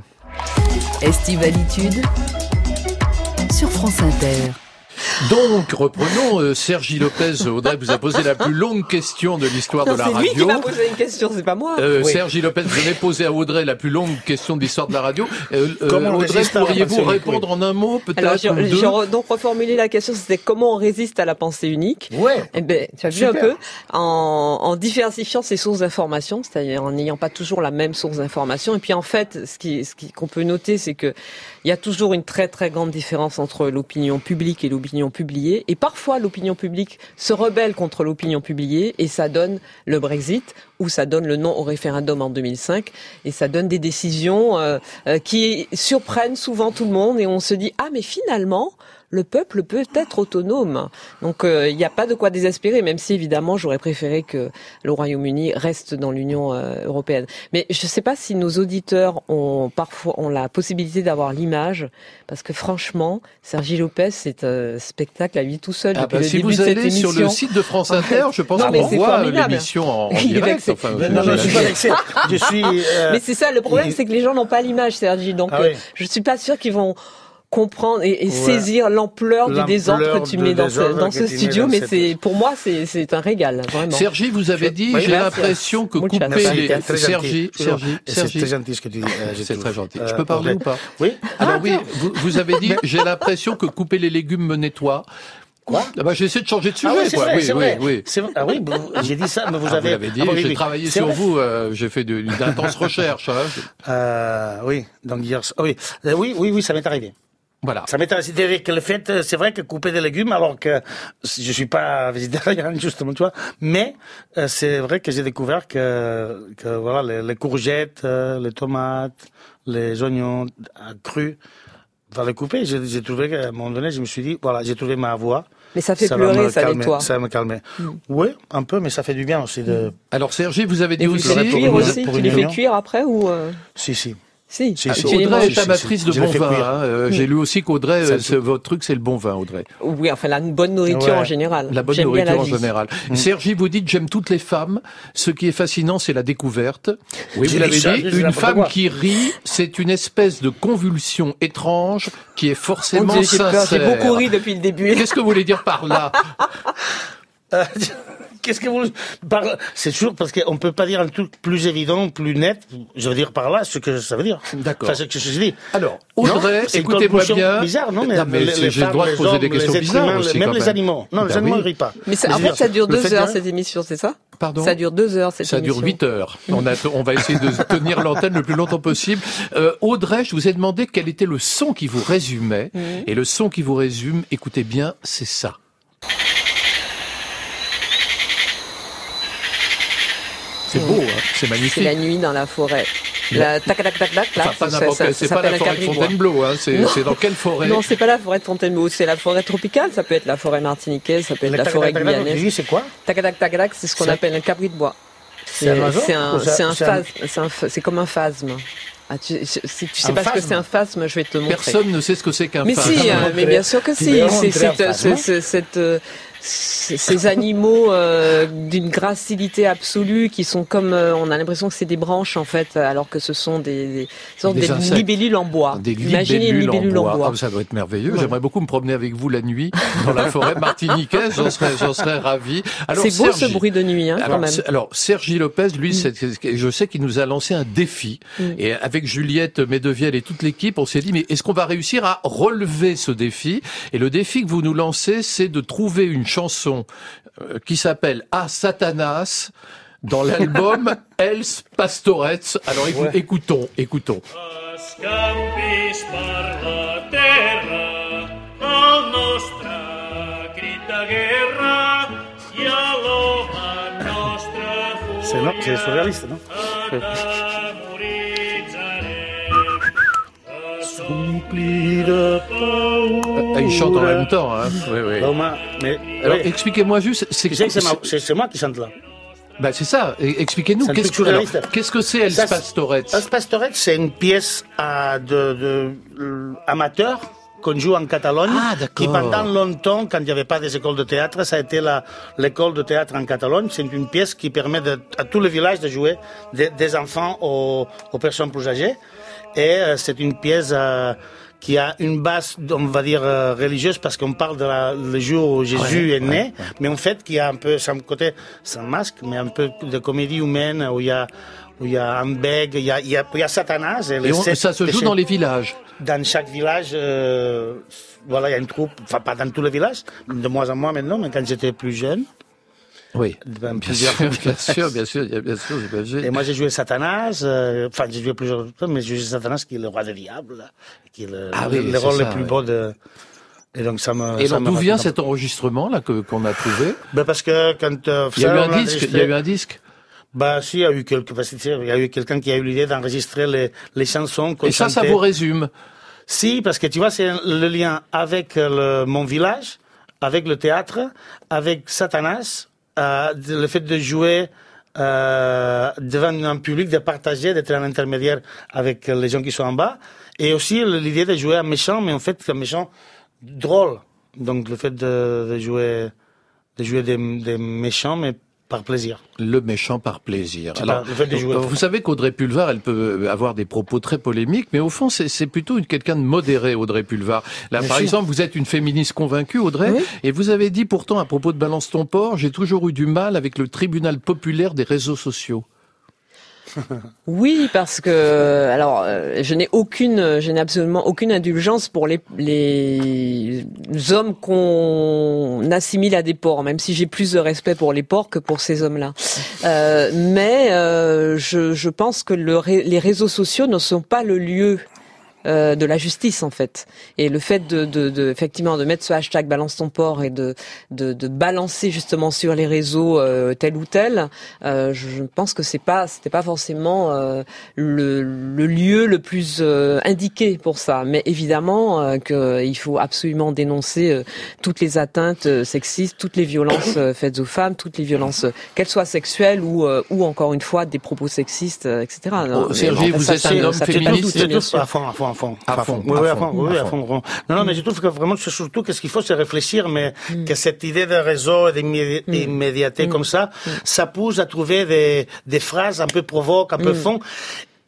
Estivalitude sur France Inter. Donc, reprenons. euh, Sergi Lopez, Audrey vous a posé la plus longue question de l'histoire de la C'est lui qui radio. m'a posé une question, c'est pas moi. Euh, Oui. Sergi Lopez, vous avez posé à Audrey la plus longue question de l'histoire de la radio. Euh, euh, Comment Audrey, pourriez-vous répondre en un mot, peut-être j'ai donc reformulé la question, c'était comment on résiste à la pensée unique? Ouais. Eh ben, tu as vu un peu en, en diversifiant ses sources d'information, c'est-à-dire en n'ayant pas toujours la même source d'information. Et puis en fait, ce qui, ce qui- qu'on peut noter, c'est que il y a toujours une très très grande différence entre l'opinion publique et l'opinion publiée. Et parfois, l'opinion publique se rebelle contre l'opinion publiée et ça donne le Brexit ou ça donne le non au référendum en 2005 et ça donne des décisions euh, euh, qui surprennent souvent tout le monde et on se dit ah mais finalement le peuple peut être autonome. Donc euh, il n'y a pas de quoi désespérer, même si évidemment j'aurais préféré que le Royaume-Uni reste dans l'Union euh, européenne. Mais je ne sais pas si nos auditeurs ont parfois ont la possibilité d'avoir l'image, parce que franchement, Sergi Lopez, c'est un spectacle à lui tout seul Ah depuis bah, le si début vous de cette allez sur le site de France Inter, je pense Non, qu'on mais c'est voit formidable. l'émission en, en direct. vexé. Enfin, Non, non, je suis pas vexé. Je suis. euh, Mais c'est ça, le problème, c'est que les gens n'ont pas l'image, Sergi. Donc, Ah euh, oui. je suis pas sûre qu'ils vont comprendre et, et Ouais. saisir l'ampleur du désordre que tu mets dans ce, dans ce studio. dans Mais cette- c'est, pour moi, c'est, c'est un régal, vraiment. Sergi, vous avez dit, j'ai l'impression que Muchas couper Merci, les... très Sergi. Sergi, Et C'est Sergi. très gentil ce que tu dis. euh, je C'est très gentil. Euh, Je peux parler ou pas Oui. Alors oui, vous, vous avez dit, j'ai l'impression que couper les légumes me nettoie. Quoi? Ah bah, J'essaie de changer de sujet. Ah oui, quoi. vrai, oui, oui, vrai. oui. C'est vrai. Ah oui, vous- j'ai dit ça, mais vous Ah, avez. l'avez dit, Ah, oui, j'ai oui. travaillé sur vrai. vous, euh, j'ai fait d'intenses recherches. hein. Euh, oui, donc hier, ah oui, Euh, oui, oui, oui, ça m'est arrivé. Voilà. Ça m'est arrivé. C'est-à-dire que le fait, euh, c'est vrai que couper des légumes, alors que je suis pas végétarien, justement, tu vois, mais euh, c'est vrai que j'ai découvert que, que voilà, les, les courgettes, euh, les tomates, les oignons crus, dans les couper, j'ai j'ai trouvé qu'à un moment donné, je me suis dit, voilà, j'ai trouvé ma voie. Mais ça fait va pleurer, ça calmer, nettoie. Ça va me calmer. Mm. Oui, un peu, mais ça fait du bien aussi de. Alors Sergi, vous avez dit Et vous aussi... cuire pour une- aussi pour Tu les fais cuire après ou euh, Si, si. Si. Si, Ah, Audrey est amatrice de bon vin. hein. Euh, Mm. J'ai lu aussi qu'Audrey, euh, votre truc, c'est le bon vin, Audrey. Oui, enfin la bonne nourriture Ouais. en général. La bonne nourriture la en général. Mm. Sergi, vous dites j'aime toutes les femmes. Ce qui est fascinant, c'est la découverte. Oui, vous l'avez dit Une femme quoi. qui rit, c'est une espèce de convulsion étrange qui est forcément j'ai peur, j'ai sincère. beaucoup ri depuis le début. Qu'est-ce que vous voulez dire par là? Qu'est-ce que vous par C'est toujours parce qu'on peut pas dire un truc plus évident, plus net. Je veux dire par là ce que ça veut dire. D'accord. Enfin, ce que je dis. Alors, Audrey, écoutez-moi bien. Bizarre, non Mais, Non, mais les, les j'ai le droit de poser des questions bizarres humains, aussi, même quand les même. animaux. Non, les Bah animaux oui. ne rient pas. Mais ça- en fait, ça dure le deux heures cette émission, c'est ça? Pardon? Ça dure deux heures cette Ça émission. dure 8 heures. On, a, on va essayer de tenir l'antenne le plus longtemps possible. Euh, Audrey, je vous ai demandé quel était le son qui vous résumait. Et le son qui vous résume, écoutez bien, c'est ça. C'est beau, hein c'est C'est magnifique. la nuit dans la forêt. La tac tac tac tac là. Enfin, c'est pas la forêt de. Fontainebleau, hein, c'est Non. c'est dans quelle forêt? Non, c'est pas la forêt de Fontainebleau, c'est la forêt tropicale, ça peut être la forêt martiniquaise, ça peut être la forêt guyanaise. c'est quoi? Tac tac tac tac, c'est ce qu'on C'est- appelle un cabri de bois. C'est un c'est c'est c'est c'est c'est comme un phasme. Ah, tu, si tu sais Un pas ce que c'est un phasme, je vais te montrer. Personne ne sait ce que c'est qu'un Mais phasme. si, hein, mais bien sûr que si. C'est c'est- c'est- c'est- cette, euh, ces animaux euh, d'une gracilité absolue qui sont comme, euh, on a l'impression que c'est des branches en fait, alors que ce sont des, des sortes Des de libellules en bois. Des Imaginez une libellules libellule en bois. Ah, ça doit être merveilleux. J'aimerais beaucoup me promener avec vous la nuit dans la forêt martiniquaise. J'en serais, j'en serais ravi. Alors, C'est beau ce bruit de nuit, hein, quand même. alors, Sergi Lopez, lui, c'est- je sais qu'il nous a lancé un défi. Mm. Et avec Juliette Medevielle et toute l'équipe, on s'est dit, mais est-ce qu'on va réussir à relever ce défi? Et le défi que vous nous lancez, c'est de trouver une chanson euh, qui s'appelle A Satanas dans l'album Els Pastorets. Alors, écou- Ouais. écoutons, écoutons. Campis per la terra, el nostre crit de guerra i a l'home nostre C'est non, c'est surréaliste, non Ah, il chante en même temps, hein. Oui, oui. Thomas, mais Alors, oui. expliquez-moi juste, c'est c'est c'est c'est moi qui chante là. Bah c'est ça. Expliquez-nous. C'est Qu'est-ce que, alors, qu'est-ce que c'est c'est- Pastorets Els Pastorets, c'est une pièce euh, de, de, euh, amateur qu'on joue en Catalogne, Ah, qui pendant longtemps, quand il n'y avait pas des écoles de théâtre, ça a été la- l'école de théâtre en Catalogne. C'est une pièce qui permet de- à tous les villages de jouer des, des enfants aux, aux personnes plus âgées. Et euh, c'est une pièce euh, qui a une base, on va dire, euh, religieuse, parce qu'on parle de la, le jour où Jésus Ouais, est né, mais en fait, qui a un peu, son côté, sans masque, mais un peu de comédie humaine, où il y a, où il y a un bègue, il y a, il y a, il y a Satanas. Et les on- sept ça se joue dans les villages. Dans chaque village, euh, voilà, il y a une troupe, enfin pas dans tous les villages, de moins en moins maintenant, mais quand j'étais plus jeune. Oui. Bien plusieurs sûr, bien sûr, bien sûr, bien sûr, j'imagine. Et moi, j'ai joué Satanas, euh, enfin, j'ai joué plusieurs fois, mais j'ai joué Satanas qui est le roi des diables, qui est le, Ah le, oui, le c'est rôle ça, le plus ouais. beau de. Et donc, ça me. Et ça d'où vient cet enregistrement là que qu'on a trouvé? Ben parce que quand euh, Il y a eu un disque. Il y a eu un disque? Bah si, il y a eu quelques, parce que, tu sais, il y a eu quelqu'un qui a eu l'idée d'enregistrer les, les chansons Et ça, ça vous résume? Si, parce que tu vois, c'est le lien avec le, mon village, avec le théâtre, avec Satanas, euh, le fait de jouer euh, devant un public, de partager, d'être un intermédiaire avec les gens qui sont en bas, et aussi l'idée de jouer un méchant, mais en fait un méchant drôle. Donc le fait de, jouer, de jouer des, des méchants, mais par plaisir. Le méchant par plaisir. Alors, pas vous savez qu'Audrey Pulvar, elle peut avoir des propos très polémiques, mais au fond, c'est plutôt une quelqu'un de modéré, Audrey Pulvar. Là, Bien par sûr. exemple, vous êtes une féministe convaincue, Audrey, et vous avez dit pourtant à propos de Balance ton port, j'ai toujours eu du mal avec le tribunal populaire des réseaux sociaux. Oui, parce que alors euh, je n'ai aucune, je n'ai absolument aucune indulgence pour les, hommes qu'on assimile à des porcs, même si j'ai plus de respect pour les porcs que pour ces hommes-là. Euh, mais euh, je, pense que les réseaux sociaux ne sont pas le lieu euh, de la justice en fait. Et le fait de, de, de effectivement de mettre ce hashtag balance ton port et de, de, de balancer justement sur les réseaux euh, tel ou tel, euh, je je pense que c'est pas c'était pas forcément euh, le, le lieu le plus euh, indiqué pour ça. Mais évidemment euh, qu'il faut absolument dénoncer euh, toutes les atteintes euh, sexistes, toutes les violences euh, faites aux femmes, toutes les violences euh, qu'elles soient sexuelles ou euh, ou encore une fois des propos sexistes, euh, etc. Non, mais Sergi, bon, vous ça, êtes un homme féministe, bien sûr. fond, à fond, à fond. À fond, Oui, à fond, oui, à fond. Non, non, mais je trouve que vraiment, c'est surtout que ce qu'il faut, c'est réfléchir, mais Mm. que cette idée de réseau et d'immédi- d'immédiateté comme ça, Mm. ça pousse à trouver des, des phrases un peu provoques, un peu Mm. fond.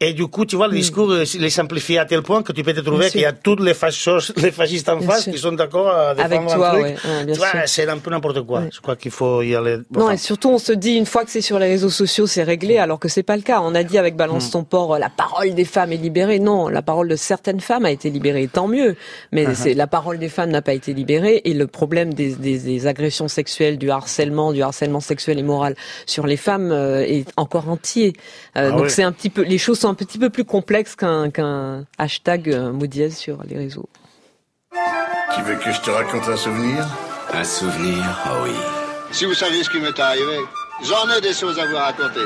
Et du coup, tu vois, le discours, euh, il est simplifié à tel point que tu peux te trouver qu'il y a tous les, fachos, les fascistes en Bien face sûr. qui sont d'accord à défendre Avec un toi, truc. ouais, ouais, bien tu vois, c'est un peu n'importe quoi. Je crois qu'il faut y aller. Non, et surtout, on se dit une fois que c'est sur les réseaux sociaux, c'est réglé, alors que c'est pas le cas. On a dit avec Balance Mm. ton port, euh, la parole des femmes est libérée. Non, la parole de certaines femmes a été libérée, tant mieux. Mais Uh-huh. c'est la parole des femmes n'a pas été libérée, et le problème des, des, des agressions sexuelles, du harcèlement, du harcèlement sexuel et moral sur les femmes euh, est encore entier. Euh, Ah donc oui. c'est un petit peu, les choses sont un petit peu plus complexes qu'un qu'un hashtag euh, mot dièse sur les réseaux. Tu veux que je te raconte un souvenir? Un souvenir Ah oui. Si vous saviez ce qui m'est arrivé, j'en ai des choses à vous raconter.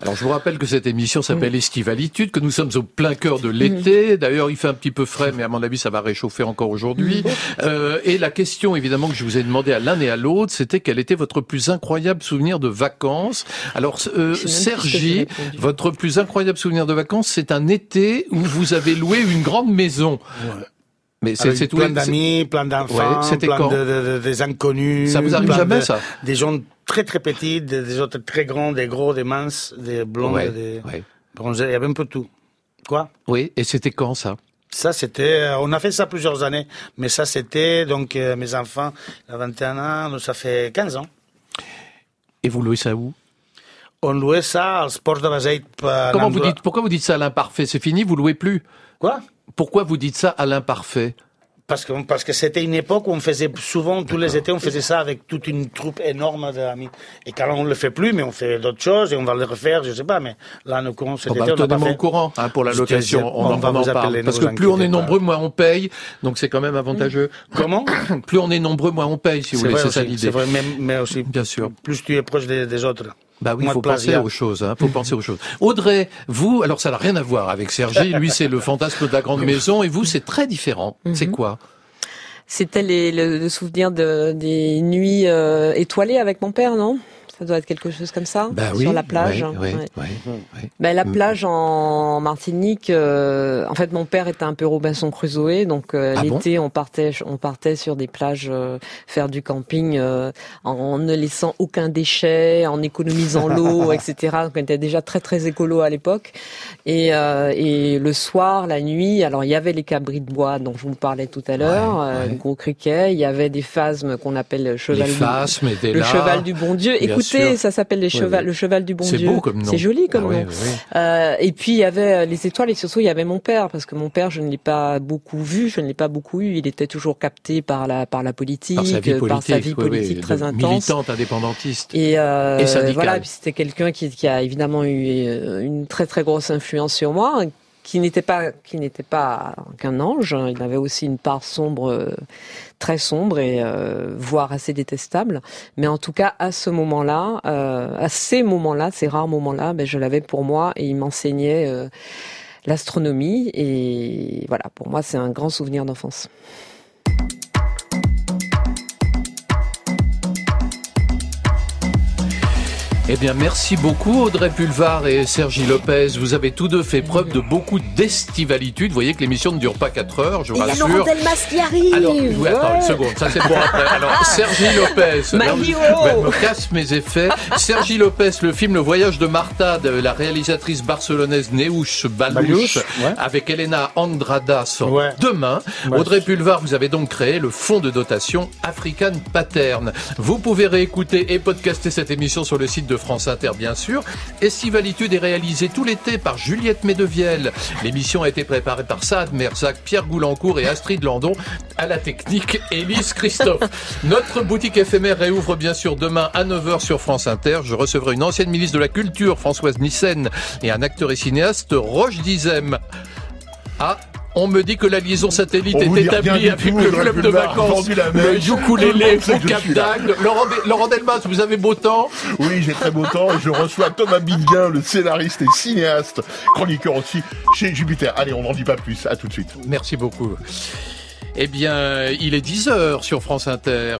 Alors je vous rappelle que cette émission s'appelle Estivalitude, que nous sommes au plein cœur de l'été. D'ailleurs, il fait un petit peu frais, mais à mon avis, ça va réchauffer encore aujourd'hui. Euh, et la question, évidemment, que je vous ai demandé à l'un et à l'autre, c'était quel était votre plus incroyable souvenir de vacances? Alors, euh, Sergi, votre plus incroyable souvenir de vacances, c'est un été où vous avez loué une grande maison. Mais c'est tout. plein d'amis, plein d'enfants, Ouais, plein de, de- de- des inconnus. Ça vous arrive jamais, ça Des gens très très petits, des, des autres très grands, des gros, des minces, des blonds, Ouais, des ouais. bronzés. Il y avait un peu tout. Quoi? Oui, et c'était quand ça? Ça, c'était. euh, On a fait ça plusieurs années, mais ça, c'était donc euh, mes enfants, a 21 ans, donc ça fait 15 ans. Et vous louez ça où? On louait ça au sport de Baseit. Comment vous dites Pourquoi vous dites ça à l'imparfait? C'est fini, vous louez plus? Quoi? Pourquoi vous dites ça à l'imparfait Parce que parce que c'était une époque où on faisait souvent tous les étés on faisait ça avec toute une troupe énorme d'amis. Et quand on le fait plus, mais on fait d'autres choses et on va le refaire, je sais pas. Mais là, en l'occurrence, cet Bon, bah, été, on n'a pas fait. au courant hein, pour la location. On, en- va on en vous parle. Parce ne que plus on est nombreux, moins on paye. Donc c'est quand même avantageux. Comment Plus on est nombreux, moins on paye, si vous voulez. C'est ça l'idée. c'est vrai, mais, mais aussi, Bien sûr. plus tu es proche des, des autres. Bah oui, il faut penser aux choses. Hein, faut penser aux choses. Audrey, vous, alors ça n'a rien à voir avec Sergi. Lui, c'est le fantasme de la grande maison, et vous, c'est très différent. C'est quoi? C'était le souvenir de, des nuits euh, étoilées avec mon père, non? Ça doit être quelque chose comme ça Bah sur oui, la plage. ouais, ouais, Ouais. ouais, ouais. Ben, la Mm. plage en Martinique, euh, en fait, mon père était un peu Robinson Crusoe, donc euh, Ah bon l'été, on partait, on partait sur des plages euh, faire du camping euh, en ne laissant aucun déchet, en économisant l'eau, etc. Donc, on était déjà très très écolo à l'époque. Et, euh, et le soir, la nuit, alors il y avait les cabris de bois dont je vous parlais tout à l'heure, euh, le gros criquet, il y avait des phasmes qu'on appelle le cheval, Les du, phasmes le là. cheval du bon Dieu. Bien Écoutez, ça s'appelle les le cheval du bon C'est Dieu. beau comme nom. C'est joli comme Ah nom. Euh, et puis il y avait euh, les étoiles et surtout il y avait mon père parce que mon père je ne l'ai pas beaucoup vu, je ne l'ai pas beaucoup eu. Il était toujours capté par la par la politique, Par sa vie politique, par sa vie oui, oui, politique de très intense. militante indépendantiste. Et, euh, Et syndicale. voilà, et puis c'était quelqu'un qui, qui a évidemment eu euh, une très très grosse influence sur moi, qui n'était pas qui n'était pas qu'un ange. hein. Il avait aussi une part sombre, euh, très sombre et euh, voire assez détestable. Mais en tout cas, à ce moment-là, euh, à ces moments-là, ces rares moments-là, ben, je l'avais pour moi et il m'enseignait. l'astronomie et voilà pour moi c'est un grand souvenir d'enfance. Eh bien, merci beaucoup Audrey Pulvar et Sergi Lopez. Vous avez tous deux fait preuve de beaucoup d'estivalitude. Vous voyez que l'émission ne dure pas 4 heures, je vous Et il y a rassure. Laurent Delmas qui arrive. Alors, oui, attends une Ouais. seconde, ça c'est pour après. Alors, Sergi Lopez. Hero. ouais, me casse mes effets. Sergi Lopez, le film Le Voyage de Martha de la réalisatrice barcelonaise Neus Balouche, Balouche, ouais. avec Elena Andrada sort Ouais. demain. Ouais. Audrey Pulvar, vous avez donc créé le fonds de dotation African Pattern. Vous pouvez réécouter et podcaster cette émission sur le site de France Inter, bien sûr. Estivalitude est réalisée tout l'été par Juliette Medevielle. L'émission a été préparée par Saad Merzac, Pierre Goulancourt et Astrid Landon. À la technique, Élise Christophe. Notre boutique éphémère réouvre bien sûr demain à 9h sur France Inter. Je recevrai une ancienne ministre de la Culture, Françoise Nissen, et un acteur et cinéaste, Roche Dizem. Ah, on me dit que la liaison satellite On est établie avec tout, le club de vacances, le ukulélé au Cap d'Agde. Laurent, Laurent Delmas, vous avez beau temps Oui, j'ai très beau temps je reçois Thomas Biguin, le scénariste et cinéaste, chroniqueur aussi chez Jupiter. Allez, on n'en dit pas plus. À tout de suite. Merci beaucoup. Eh bien, il est 10h sur France Inter.